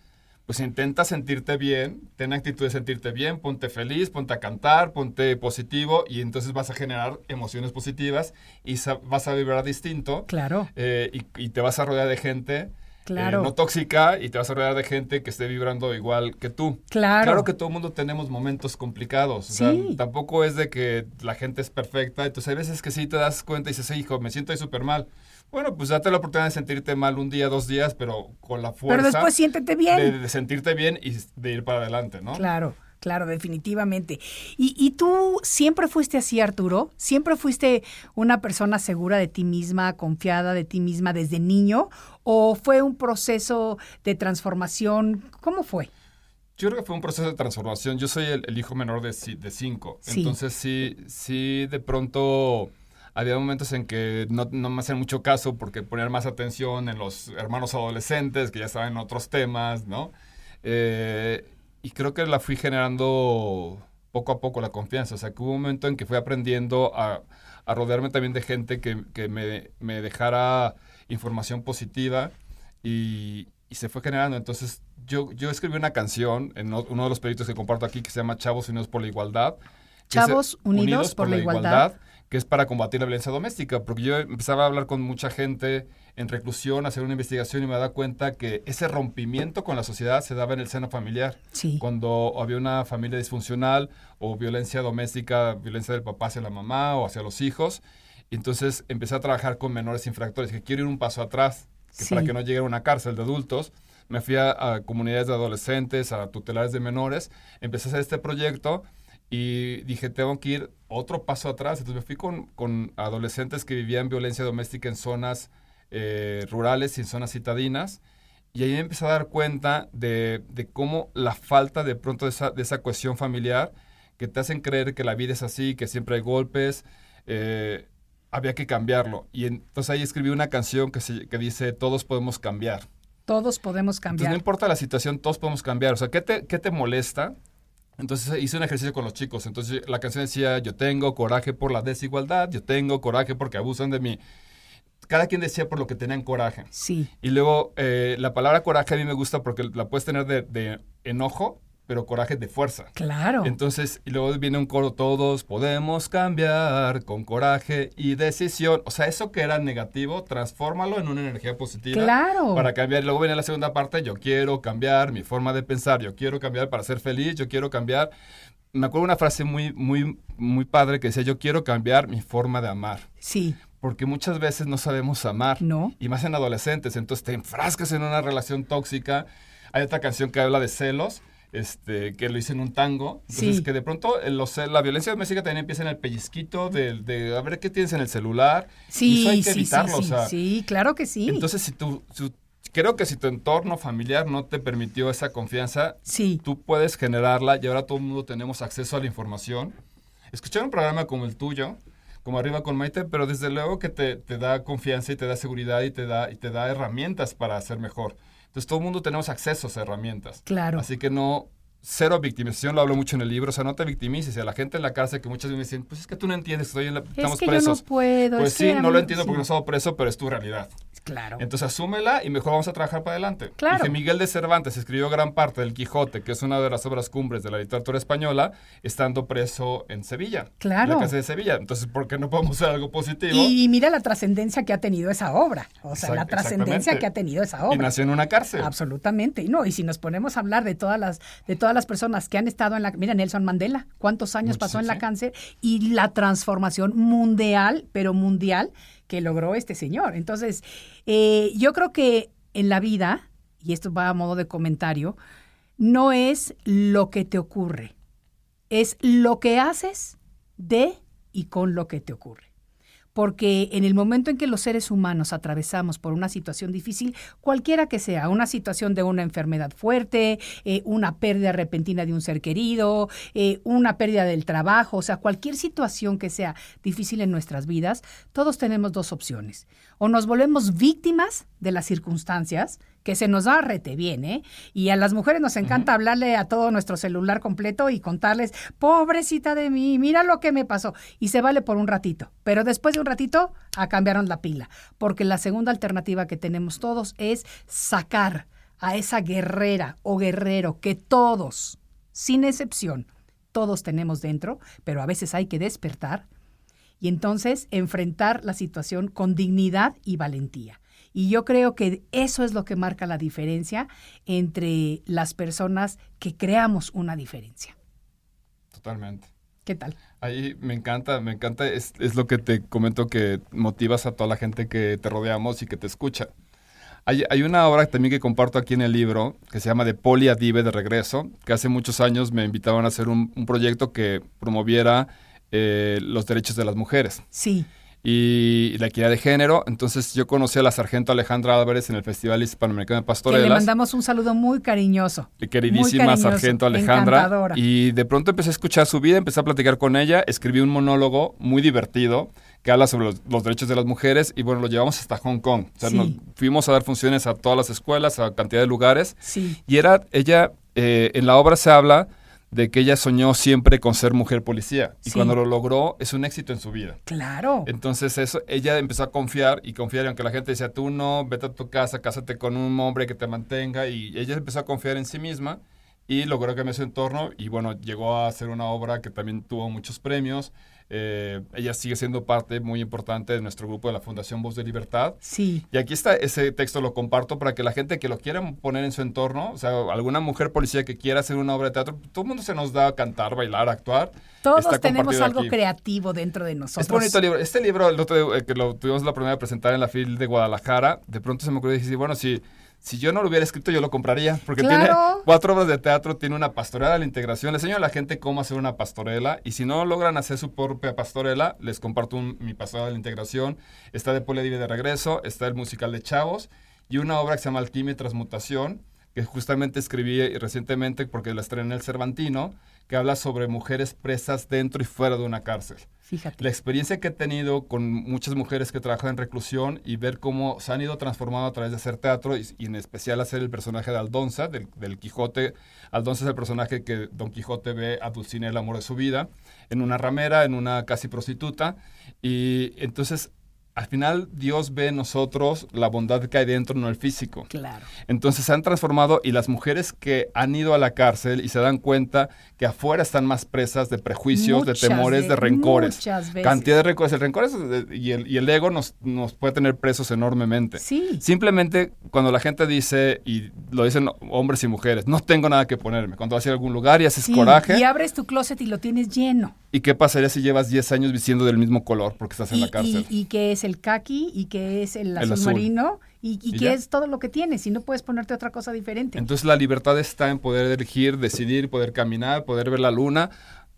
pues intenta sentirte bien, ten actitud de sentirte bien, ponte feliz, ponte a cantar, ponte positivo y entonces vas a generar emociones positivas y vas a vibrar distinto. Claro. Eh, y, y te vas a rodear de gente Claro. Eh, no tóxica y te vas a rodear de gente que esté vibrando igual que tú. Claro. Claro que todo el mundo tenemos momentos complicados. O sea, Sí. tampoco es de que la gente es perfecta. Entonces hay veces que sí te das cuenta y dices, hijo, me siento ahí súper mal. Bueno, pues date la oportunidad de sentirte mal un día, dos días, pero con la fuerza Pero después siéntete bien. de, de sentirte bien y de ir para adelante, ¿no? Claro. Claro, definitivamente. ¿Y, ¿Y tú siempre fuiste así, Arturo? ¿Siempre fuiste una persona segura de ti misma, confiada de ti misma desde niño? ¿O fue un proceso de transformación? ¿Cómo fue? Yo creo que fue un proceso de transformación. Yo soy el, el hijo menor de, de cinco. Sí. Entonces sí, sí, de pronto había momentos en que no, no me hacían mucho caso porque poner más atención en los hermanos adolescentes que ya estaban en otros temas, ¿no? Eh, y creo que la fui generando poco a poco la confianza. O sea, que hubo un momento en que fui aprendiendo a, a rodearme también de gente que, que me, me dejara información positiva y, y se fue generando. Entonces, yo, yo escribí una canción en uno de los proyectos que comparto aquí que se llama Chavos Unidos por la Igualdad. es, Chavos eh, Unidos por la Igualdad. Que es para combatir la violencia doméstica, porque yo empezaba a hablar con mucha gente en reclusión, a hacer una investigación y me daba cuenta que ese rompimiento con la sociedad se daba en el seno familiar. Sí. Cuando había una familia disfuncional o violencia doméstica, violencia del papá hacia la mamá o hacia los hijos. Entonces empecé a trabajar con menores infractores, que quiero ir un paso atrás, que Sí. para que no lleguen a una cárcel de adultos. Me fui a, a comunidades de adolescentes, a tutelares de menores, empecé a hacer este proyecto y dije, tengo que ir otro paso atrás. Entonces me fui con, con adolescentes que vivían violencia doméstica en zonas eh, rurales y en zonas citadinas. Y ahí me empecé a dar cuenta de, de cómo la falta de pronto de esa, de esa cohesión familiar que te hacen creer que la vida es así, que siempre hay golpes, eh, había que cambiarlo. Y entonces ahí escribí una canción que, se- que dice, todos podemos cambiar. Todos podemos Entonces cambiar. no importa la situación, todos podemos cambiar. O sea, ¿qué te, qué te molesta? Entonces hice un ejercicio con los chicos. Entonces la canción decía, yo tengo coraje por la desigualdad, yo tengo coraje porque abusan de mí. cada quien decía por lo que tenían coraje. Sí. Y luego eh, la palabra coraje a mí me gusta porque la puedes tener de, de enojo, pero coraje de fuerza. Claro. Entonces, y luego viene un coro, todos podemos cambiar con coraje y decisión. O sea, eso que era negativo, transfórmalo en una energía positiva. Claro. Para cambiar. Y luego viene la segunda parte, yo quiero cambiar mi forma de pensar, yo quiero cambiar para ser feliz, yo quiero cambiar. Me acuerdo una frase muy, muy, muy padre que decía, yo quiero cambiar mi forma de amar. Sí. Porque muchas veces no sabemos amar. No. Y más en adolescentes. Entonces te enfrascas en una relación tóxica. Hay otra canción que habla de celos este, que lo hice en un tango. Entonces, Sí. que de pronto eh, los, la violencia doméstica también empieza en el pellizquito de, de a ver qué tienes en el celular. y Sí, eso hay que sí, evitarlo, sí, o sea, sí, claro que sí. Entonces, si tú, si- creo que si tu entorno familiar no te permitió esa confianza, tú puedes generarla y ahora todo el mundo tenemos acceso a la información. Escuchar un programa como el tuyo, como Arriba con Maite, pero desde luego que te, te da confianza y te da seguridad y te da, y te da herramientas para hacer mejor. Entonces todo el mundo tenemos acceso a esas herramientas. claro. Así que no, cero victimización, lo hablo mucho en el libro, o sea, no te victimices. Y a la gente en la cárcel que muchas veces me dicen, pues es que tú no entiendes, estoy en la, estamos es que presos. yo no puedo. pues es sí, no lo entiendo porque no sí, estado preso, pero es tu realidad. Claro. Entonces asúmela y mejor vamos a trabajar para adelante. Claro. Y que Miguel de Cervantes escribió gran parte del Quijote, que es una de las obras cumbres de la literatura española, estando preso en Sevilla. Claro. En la casa de Sevilla. Entonces, ¿por qué no podemos hacer algo positivo? Y, mira la trascendencia que ha tenido esa obra. O sea, la trascendencia que ha tenido esa Y obra. nació en una cárcel. Absolutamente. Y No, y si nos ponemos a hablar de todas las, de todas las personas que han estado en la. Mira, Nelson Mandela, cuántos años pasó en sí, la sí. cáncer y la transformación mundial, pero mundial, que logró este señor. Entonces, eh, yo creo que en la vida, y esto va a modo de comentario, no es lo que te ocurre, es lo que haces de y con lo que te ocurre porque en el momento en que los seres humanos atravesamos por una situación difícil, cualquiera que sea, una situación de una enfermedad fuerte, eh, una pérdida repentina de un ser querido, eh, una pérdida del trabajo, o sea, cualquier situación que sea difícil en nuestras vidas, todos tenemos dos opciones. O nos volvemos víctimas de las circunstancias, que se nos da rete bien, ¿eh? Y a las mujeres nos encanta hablarle a todo nuestro celular completo y contarles, pobrecita de mí, mira lo que me pasó. Y se vale por un ratito. Pero después de un ratito, a cambiaron la pila. Porque la segunda alternativa que tenemos todos es sacar a esa guerrera o guerrero que todos, sin excepción, todos tenemos dentro, pero a veces hay que despertar y entonces enfrentar la situación con dignidad y valentía. Y yo creo que eso es lo que marca la diferencia entre las personas que creamos una diferencia. Totalmente. ¿Qué tal? Ahí me encanta, me encanta, es, es lo que te comento que motivas a toda la gente que te rodeamos y que te escucha. Hay, hay una obra también que comparto aquí en el libro que se llama De Poli a Dive de Regreso, que hace muchos años me invitaban a hacer un, un proyecto que promoviera eh, los derechos de las mujeres Sí, y la equidad de género. Entonces yo conocí a la sargento Alejandra Álvarez en el Festival Hispanoamericano de que le Pastorelas. mandamos un saludo muy cariñoso. Queridísima Muy cariñoso, sargento Alejandra. encantadora. Y de pronto empecé a escuchar su vida, empecé a platicar con ella, escribí un monólogo muy divertido que habla sobre los, los derechos de las mujeres y bueno, lo llevamos hasta Hong Kong. O sea, Sí. nos fuimos a dar funciones a todas las escuelas, a cantidad de lugares. Sí, Y era, ella, eh, en la obra se habla de que ella soñó siempre con ser mujer policía. Y Sí. cuando lo logró, es un éxito en su vida. claro. Entonces eso, ella empezó a confiar y confiar, y aunque la gente decía, tú no, vete a tu casa, cásate con un hombre que te mantenga, y ella empezó a confiar en sí misma y logró cambiar su entorno y bueno, llegó a hacer una obra que también tuvo muchos premios. Eh, ella sigue siendo parte muy importante de nuestro grupo de la Fundación Voz de Libertad. Sí, Y aquí está, ese texto lo comparto para que la gente que lo quiera poner en su entorno, o sea, alguna mujer policía que quiera hacer una obra de teatro, todo el mundo se nos da a cantar, bailar, actuar. todos Está tenemos algo aquí. creativo dentro de nosotros. Es bonito el libro. Este libro, el otro eh, que lo tuvimos la primera de presentar en la FIL de Guadalajara, de pronto se me ocurrió y dije, bueno, si, si yo no lo hubiera escrito, yo lo compraría. Porque Claro. tiene cuatro obras de teatro, tiene una pastorela de la integración. Le enseño a la gente cómo hacer una pastorela. Y si no logran hacer su propia pastorela, les comparto un- mi pastorela de la integración. Está de Poliedive de regreso, está el musical de Chavos y una obra que se llama Alquimia y Transmutación, que justamente escribí recientemente porque la estrené en el Cervantino, que habla sobre mujeres presas dentro y fuera de una cárcel Fíjate. la experiencia que he tenido con muchas mujeres que trabajan en reclusión y ver cómo se han ido transformando a través de hacer teatro y, y en especial hacer el personaje de Aldonza, del, del Quijote. Aldonza es el personaje que Don Quijote ve a Dulcinea el amor de su vida, en una ramera, en una casi prostituta. Y entonces al final Dios ve en nosotros la bondad que hay dentro, no el físico. Claro. Entonces se han transformado y las mujeres que han ido a la cárcel y se dan cuenta que afuera están más presas de prejuicios, de temores, de rencores. muchas veces. Cantidad de rencores. El rencor es- y, el, y el ego nos, nos puede tener presos enormemente. Sí. Simplemente cuando la gente dice, y lo dicen hombres y mujeres, no tengo nada que ponerme. Cuando vas a ir a algún lugar y haces Sí, coraje, Y abres tu closet y lo tienes lleno. ¿y qué pasaría si llevas 10 años vistiendo del mismo color porque estás en la cárcel? y, y qué es el kaki y qué es el azul, azul. marino y, y ya. es todo lo que tienes y no puedes ponerte otra cosa diferente. Entonces la libertad está en poder elegir, decidir, poder caminar, poder ver la luna.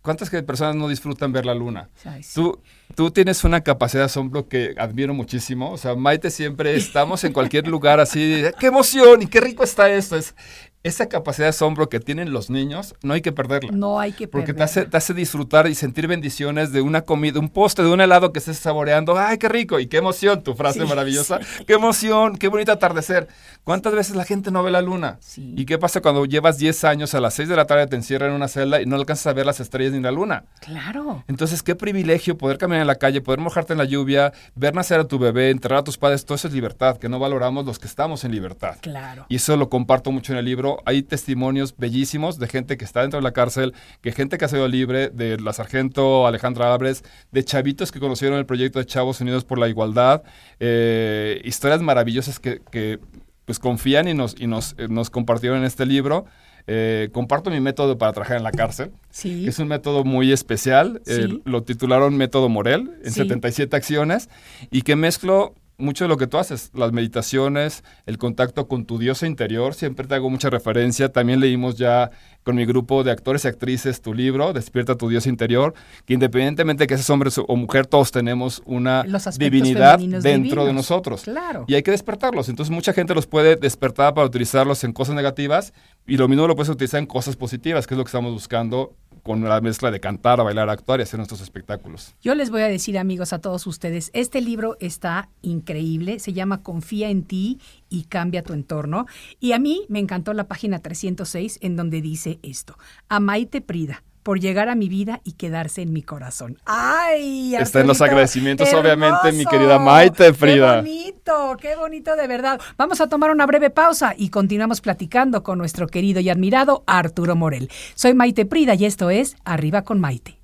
¿Cuántas que- personas no disfrutan ver la luna? Ay, sí. Tú, tú tienes una capacidad de asombro que admiro muchísimo. O sea, Maite siempre estamos en cualquier lugar así, ¡qué emoción! Y qué rico está esto. Es, esa capacidad de asombro que tienen los niños, no hay que perderla. no hay que Porque te perderla. hace, te hace disfrutar y sentir bendiciones de una comida, un postre, de un helado que estés saboreando. ¡Ay, qué rico! Y qué emoción, tu frase Sí, maravillosa. ¡Qué emoción! ¡Qué bonito atardecer! ¿Cuántas veces la gente no ve la luna? Sí. ¿Y qué pasa cuando llevas 10 años a las 6 de la tarde te encierran en una celda y no alcanzas a ver las estrellas ni la luna? Claro. Entonces, qué privilegio poder caminar en la calle, poder mojarte en la lluvia, ver nacer a tu bebé, enterrar a tus padres. Todo eso es libertad, que no valoramos los que estamos en libertad. Claro. Y eso lo comparto mucho en el libro. Hay testimonios bellísimos de gente que está dentro de la cárcel, que gente que ha sido libre, de la sargento Alejandra Álvarez, de chavitos que conocieron el proyecto de Chavos Unidos por la Igualdad. eh, historias maravillosas que, que, pues confían y nos, y nos, eh, nos compartieron en este libro. Eh, comparto mi método para trabajar en la cárcel, Sí. que es un método muy especial. Sí. lo titularon Método Morel en Sí. 77 acciones y que mezclo mucho de lo que tú haces, las meditaciones, el contacto con tu diosa interior, siempre te hago mucha referencia, también leímos ya con mi grupo de actores y actrices tu libro, Despierta tu diosa interior, que independientemente de que seas hombre o mujer, todos tenemos una divinidad dentro de nosotros. Claro. Y hay que despertarlos. Entonces mucha gente los puede despertar para utilizarlos en cosas negativas y lo mismo lo puedes utilizar en cosas positivas, que es lo que estamos buscando con la mezcla de cantar, bailar, actuar y hacer nuestros espectáculos. Yo les voy a decir, amigos, a todos ustedes, este libro está increíble, se llama Confía en ti y cambia tu entorno. Y a mí me encantó la página 306 en donde dice esto, a Maite Prida por llegar a mi vida y quedarse en mi corazón. ¡Ay! Está en los agradecimientos, obviamente, mi querida Maite Frida. ¡Qué bonito! ¡Qué bonito de verdad! Vamos a tomar una breve pausa y continuamos platicando con nuestro querido y admirado Arturo Morel. Soy Maite Prida y esto es Arriba con Maite.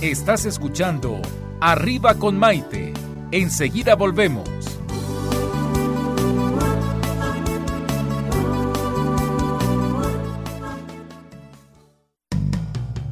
Estás escuchando Arriba con Maite. Enseguida volvemos.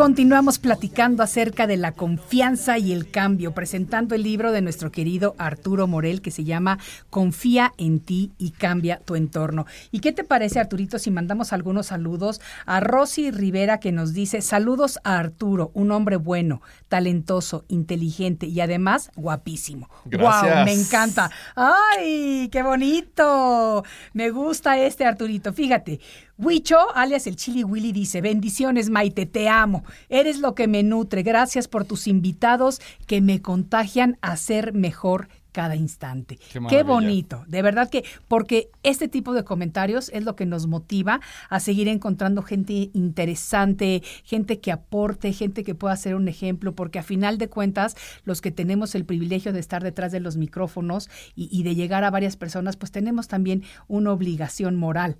continuamos platicando acerca de la confianza y el cambio, presentando el libro de nuestro querido Arturo Morel que se llama Confía en ti y cambia tu entorno. ¿Y qué te parece, Arturito, si mandamos algunos saludos a Rosy Rivera que nos dice saludos a Arturo, un hombre bueno, talentoso, inteligente y además guapísimo. Gracias. ¡Wow! Me encanta. ¡Ay, qué bonito! Me gusta este Arturito. Fíjate, Huicho, alias el Chili Willy, dice, bendiciones Maite, te amo. Eres lo que me nutre. Gracias por tus invitados que me contagian a ser mejor cada instante. Qué bonito. De verdad que, porque este tipo de comentarios es lo que nos motiva a seguir encontrando gente interesante, gente que aporte, gente que pueda ser un ejemplo, porque a final de cuentas, los que tenemos el privilegio de estar detrás de los micrófonos y, y de llegar a varias personas, pues tenemos también una obligación moral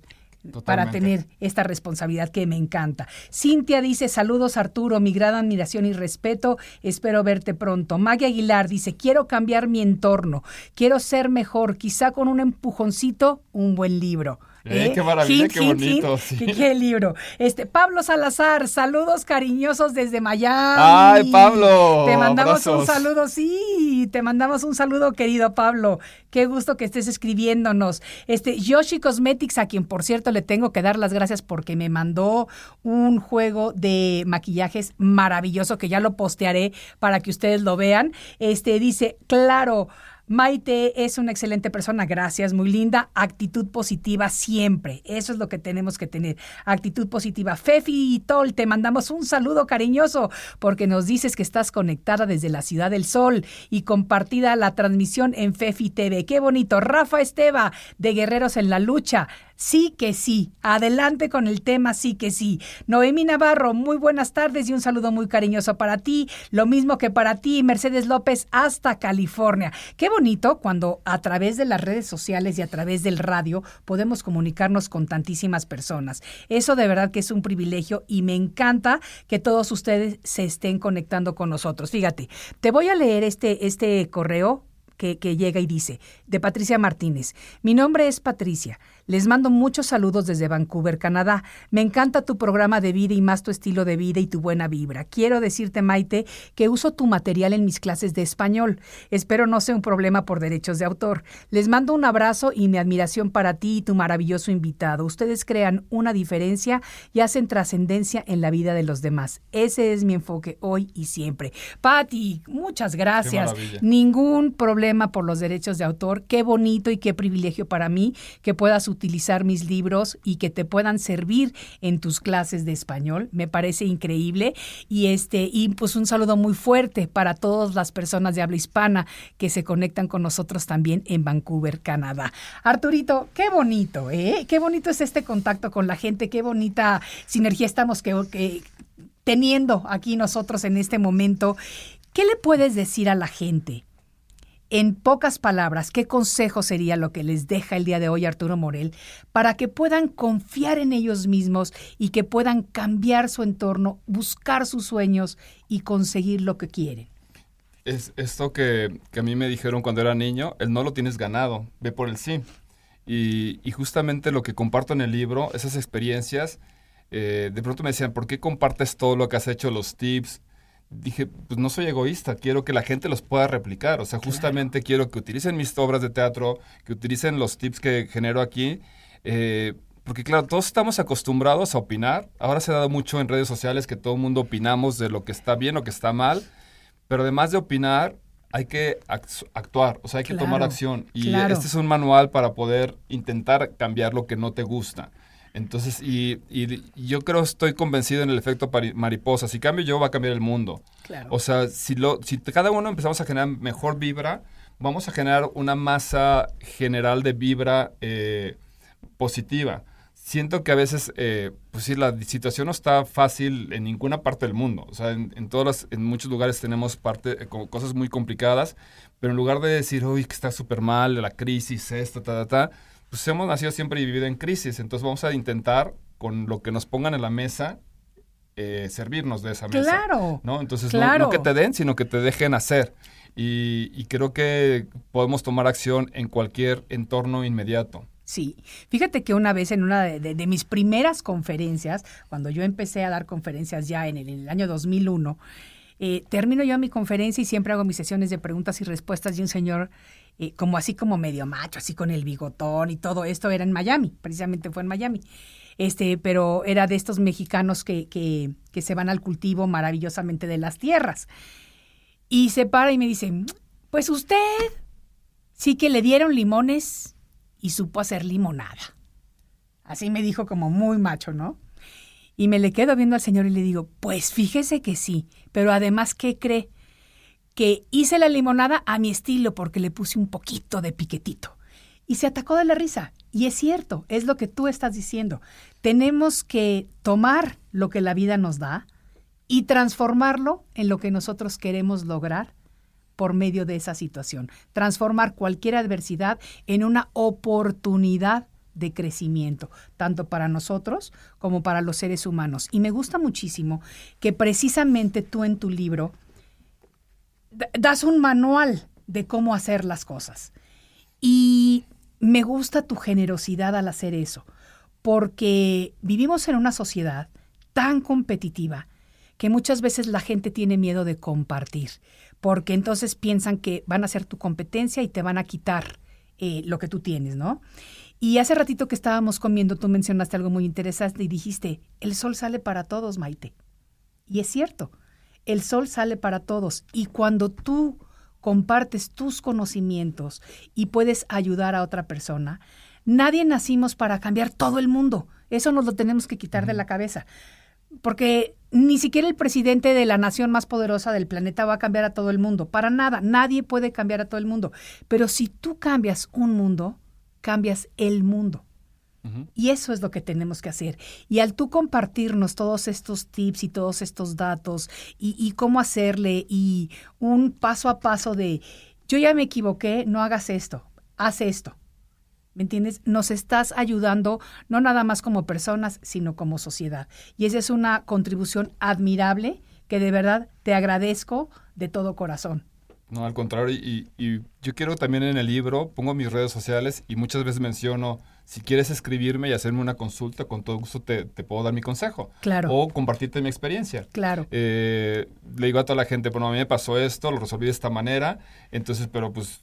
para tener esta responsabilidad que me encanta. Cintia dice, saludos Arturo, mi gran admiración y respeto, espero verte pronto. Maggie Aguilar dice, quiero cambiar mi entorno, quiero ser mejor, quizá con un empujoncito, un buen libro. Eh, qué maravilla, qué bonito. Qué, libro. Este, Pablo Salazar, saludos cariñosos desde Miami. Ay, Pablo. Te mandamos un saludo, sí, te mandamos un saludo, querido Pablo. Qué gusto que estés escribiéndonos. Este, Yoshi Cosmetics, a quien por cierto le tengo que dar las gracias porque me mandó un juego de maquillajes maravilloso que ya lo postearé para que ustedes lo vean. Este dice, claro, Maite es una excelente persona, gracias, muy linda. Actitud positiva siempre. Eso es lo que tenemos que tener. Actitud positiva. Fefi y Tol, te mandamos un saludo cariñoso porque nos dices que estás conectada desde la Ciudad del Sol y compartida la transmisión en Fefi TV. Qué bonito. Rafa Esteba, de Guerreros en la Lucha. Sí que sí. Adelante con el tema, sí que sí. Noemí Navarro, muy buenas tardes y un saludo muy cariñoso para ti. Lo mismo que para ti, Mercedes López, hasta California. Qué bonito cuando a través de las redes sociales y a través del radio podemos comunicarnos con tantísimas personas. Eso de verdad que es un privilegio y me encanta que todos ustedes se estén conectando con nosotros. Fíjate, te voy a leer este, este correo que, que, llega y dice, de Patricia Martínez, mi nombre es Patricia. Les mando muchos saludos desde Vancouver, Canadá. Me encanta tu programa de vida y más tu estilo de vida y tu buena vibra. Quiero decirte, Maite, que uso tu material en mis clases de español. Espero no sea un problema por derechos de autor. Les mando un abrazo y mi admiración para ti y tu maravilloso invitado. Ustedes crean una diferencia y hacen trascendencia en la vida de los demás. Ese es mi enfoque hoy y siempre. Patti, muchas gracias. Ningún problema por los derechos de autor. Qué bonito y qué privilegio para mí que puedas utilizar utilizar mis libros y que te puedan servir en tus clases de español. Me parece increíble y este y pues un saludo muy fuerte para todas las personas de habla hispana que se conectan con nosotros también en Vancouver, Canadá. Arturito, qué bonito, ¿eh? Qué bonito es este contacto con la gente, qué bonita sinergia estamos que teniendo aquí nosotros en este momento. ¿Qué le puedes decir a la gente? En pocas palabras, ¿qué consejo sería lo que les deja el día de hoy Arturo Morel para que puedan confiar en ellos mismos y que puedan cambiar su entorno, buscar sus sueños y conseguir lo que quieren? Es esto que, a mí me dijeron cuando era niño, el no lo tienes ganado, ve por el sí. Y, justamente lo que comparto en el libro, esas experiencias, eh, de pronto me decían, ¿por qué compartes todo lo que has hecho, los tips? Dije, pues no soy egoísta, quiero que la gente los pueda replicar. O sea, justamente quiero que utilicen mis obras de teatro, que utilicen los tips que genero aquí. Eh, porque claro, todos estamos acostumbrados a opinar. Ahora se ha dado mucho en redes sociales que todo el mundo opinamos de lo que está bien o que está mal. Pero además de opinar, hay que actuar, o sea, hay que tomar acción. Y este es un manual para poder intentar cambiar lo que no te gusta. Entonces, y, yo creo, estoy convencido en el efecto mariposa. Si cambio yo, va a cambiar el mundo. O sea, si, lo, si cada uno empezamos a generar mejor vibra, vamos a generar una masa general de vibra eh, positiva. Siento que a veces, eh, pues sí, la situación no está fácil en ninguna parte del mundo. O sea, en, todas en muchos lugares tenemos parte, eh, cosas muy complicadas, pero en lugar de decir, uy, que está súper mal, la crisis, esto, ta, ta, ta, pues hemos nacido siempre y vivido en crisis, entonces vamos a intentar con lo que nos pongan en la mesa eh, servirnos de esa mesa. Claro. ¿no? Entonces No, que te den, sino que te dejen hacer. Y, creo que podemos tomar acción en cualquier entorno inmediato. Sí, fíjate que una vez en una de, mis primeras conferencias, cuando yo empecé a dar conferencias ya en el, año 2001, eh, termino yo mi conferencia y siempre hago mis sesiones de preguntas y respuestas y un señor como así como medio macho, así con el bigotón y todo esto era en Miami, precisamente fue en Miami. Este, pero era de estos mexicanos que, que, que se van al cultivo maravillosamente de las tierras. Y se para y me dice, pues usted sí que le dieron limones y supo hacer limonada. Así me dijo como muy macho, ¿no? Y me le quedo viendo al señor y le digo, pues fíjese que sí, pero además, ¿qué cree? Que hice la limonada a mi estilo porque le puse un poquito de piquetito. Y se atacó de la risa. Y es cierto, es lo que tú estás diciendo. Tenemos que tomar lo que la vida nos da y transformarlo en lo que nosotros queremos lograr por medio de esa situación. Transformar cualquier adversidad en una oportunidad de crecimiento, tanto para nosotros como para los seres humanos. Y me gusta muchísimo que precisamente tú en tu libro das un manual de cómo hacer las cosas. Y me gusta tu generosidad al hacer eso, porque vivimos en una sociedad tan competitiva que muchas veces la gente tiene miedo de compartir, porque entonces piensan que van a ser tu competencia y te van a quitar eh, lo que tú tienes, ¿no? Y hace ratito que estábamos comiendo, tú mencionaste algo muy interesante y dijiste, el sol sale para todos, Maite. Y es cierto, el sol sale para todos. Y cuando tú compartes tus conocimientos y puedes ayudar a otra persona, nadie nacimos para cambiar todo el mundo. Eso nos lo tenemos que quitar de la cabeza. Porque ni siquiera el presidente de la nación más poderosa del planeta va a cambiar a todo el mundo. Para nada. Nadie puede cambiar a todo el mundo. Pero si tú cambias un mundo, cambias el mundo. Y eso es lo que tenemos que hacer. Y al tú compartirnos todos estos tips y todos estos datos y, cómo hacerle y un paso a paso de, yo ya me equivoqué, no hagas esto, haz esto. ¿Me entiendes? Nos estás ayudando no nada más como personas, sino como sociedad. Y esa es una contribución admirable que de verdad te agradezco de todo corazón. No, al contrario, y, yo quiero también en el libro, pongo mis redes sociales y muchas veces menciono, si quieres escribirme y hacerme una consulta, con todo gusto te, puedo dar mi consejo. Claro. O compartirte mi experiencia. Claro. Eh, le digo a toda la gente, bueno, a mí me pasó esto, lo resolví de esta manera, entonces, pero pues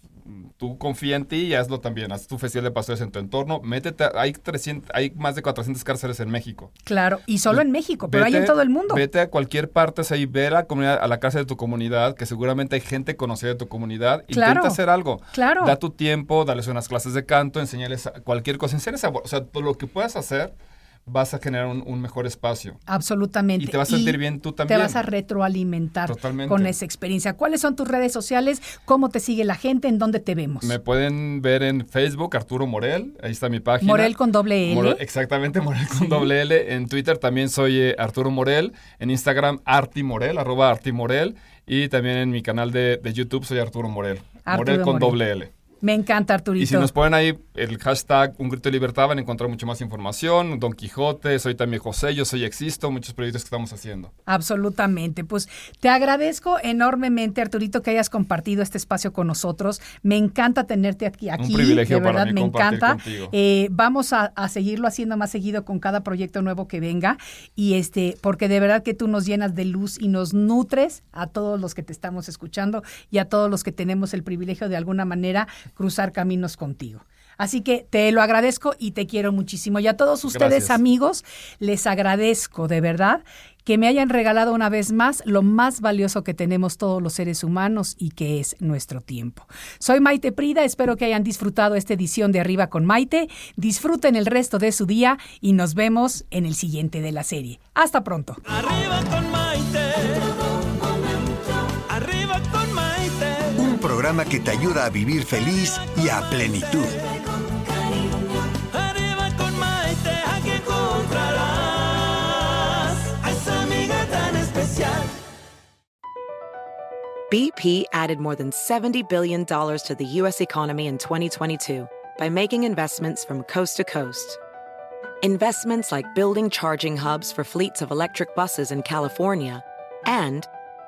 tú confía en ti y hazlo también. Haz tu festival de pastores en tu entorno. Métete, hay, 300, hay más de 400 cárceles en México. Claro, y solo en México, pero hay en todo el mundo. Vete a cualquier parte, ahí, ve a la, comunidad, a la cárcel de tu comunidad, que seguramente hay gente conocida de tu comunidad. Intenta hacer algo. Claro. Da tu tiempo, dales unas clases de canto, enseñales cualquier cosa. Enseñales o sea, todo lo que puedas hacer vas a generar un, mejor espacio. Absolutamente. Y te vas a sentir bien tú también. Te vas a retroalimentar con esa experiencia. ¿Cuáles son tus redes sociales? ¿Cómo te sigue la gente? ¿En dónde te vemos? Me pueden ver en Facebook, Arturo Morel. Ahí está mi página. Morel con doble L. exactamente, Morel con doble L. En Twitter también soy eh, Arturo Morel. En Instagram, Arti Morel, arroba Arti Morel. Y también en mi canal de, YouTube soy Arturo Morel. Morel con doble L. Me encanta, Arturito. Y si nos ponen ahí el hashtag Un Grito de Libertad, van a encontrar mucho más información. Don Quijote, soy también José, yo soy Existo, muchos proyectos que estamos haciendo. Absolutamente. Pues te agradezco enormemente, Arturito, que hayas compartido este espacio con nosotros. Me encanta tenerte aquí. aquí Un privilegio de verdad, para me encanta. Eh, vamos a, a, seguirlo haciendo más seguido con cada proyecto nuevo que venga. Y este, porque de verdad que tú nos llenas de luz y nos nutres a todos los que te estamos escuchando y a todos los que tenemos el privilegio de alguna manera cruzar caminos contigo. Así que te lo agradezco y te quiero muchísimo. Y a todos ustedes, amigos, les agradezco de verdad que me hayan regalado una vez más lo más valioso que tenemos todos los seres humanos y que es nuestro tiempo. Soy Maite Prida, espero que hayan disfrutado esta edición de Arriba con Maite. Disfruten el resto de su día y nos vemos en el siguiente de la serie. Hasta pronto. Arriba con Maite. Programa que te ayuda a vivir feliz y a plenitud. Arriba con Maite, aquí encontrarás a esa amiga tan especial. BP added more than $70 billion to the U.S. economy in 2022 by making investments from coast to coast. Investments like building charging hubs for fleets of electric buses in California and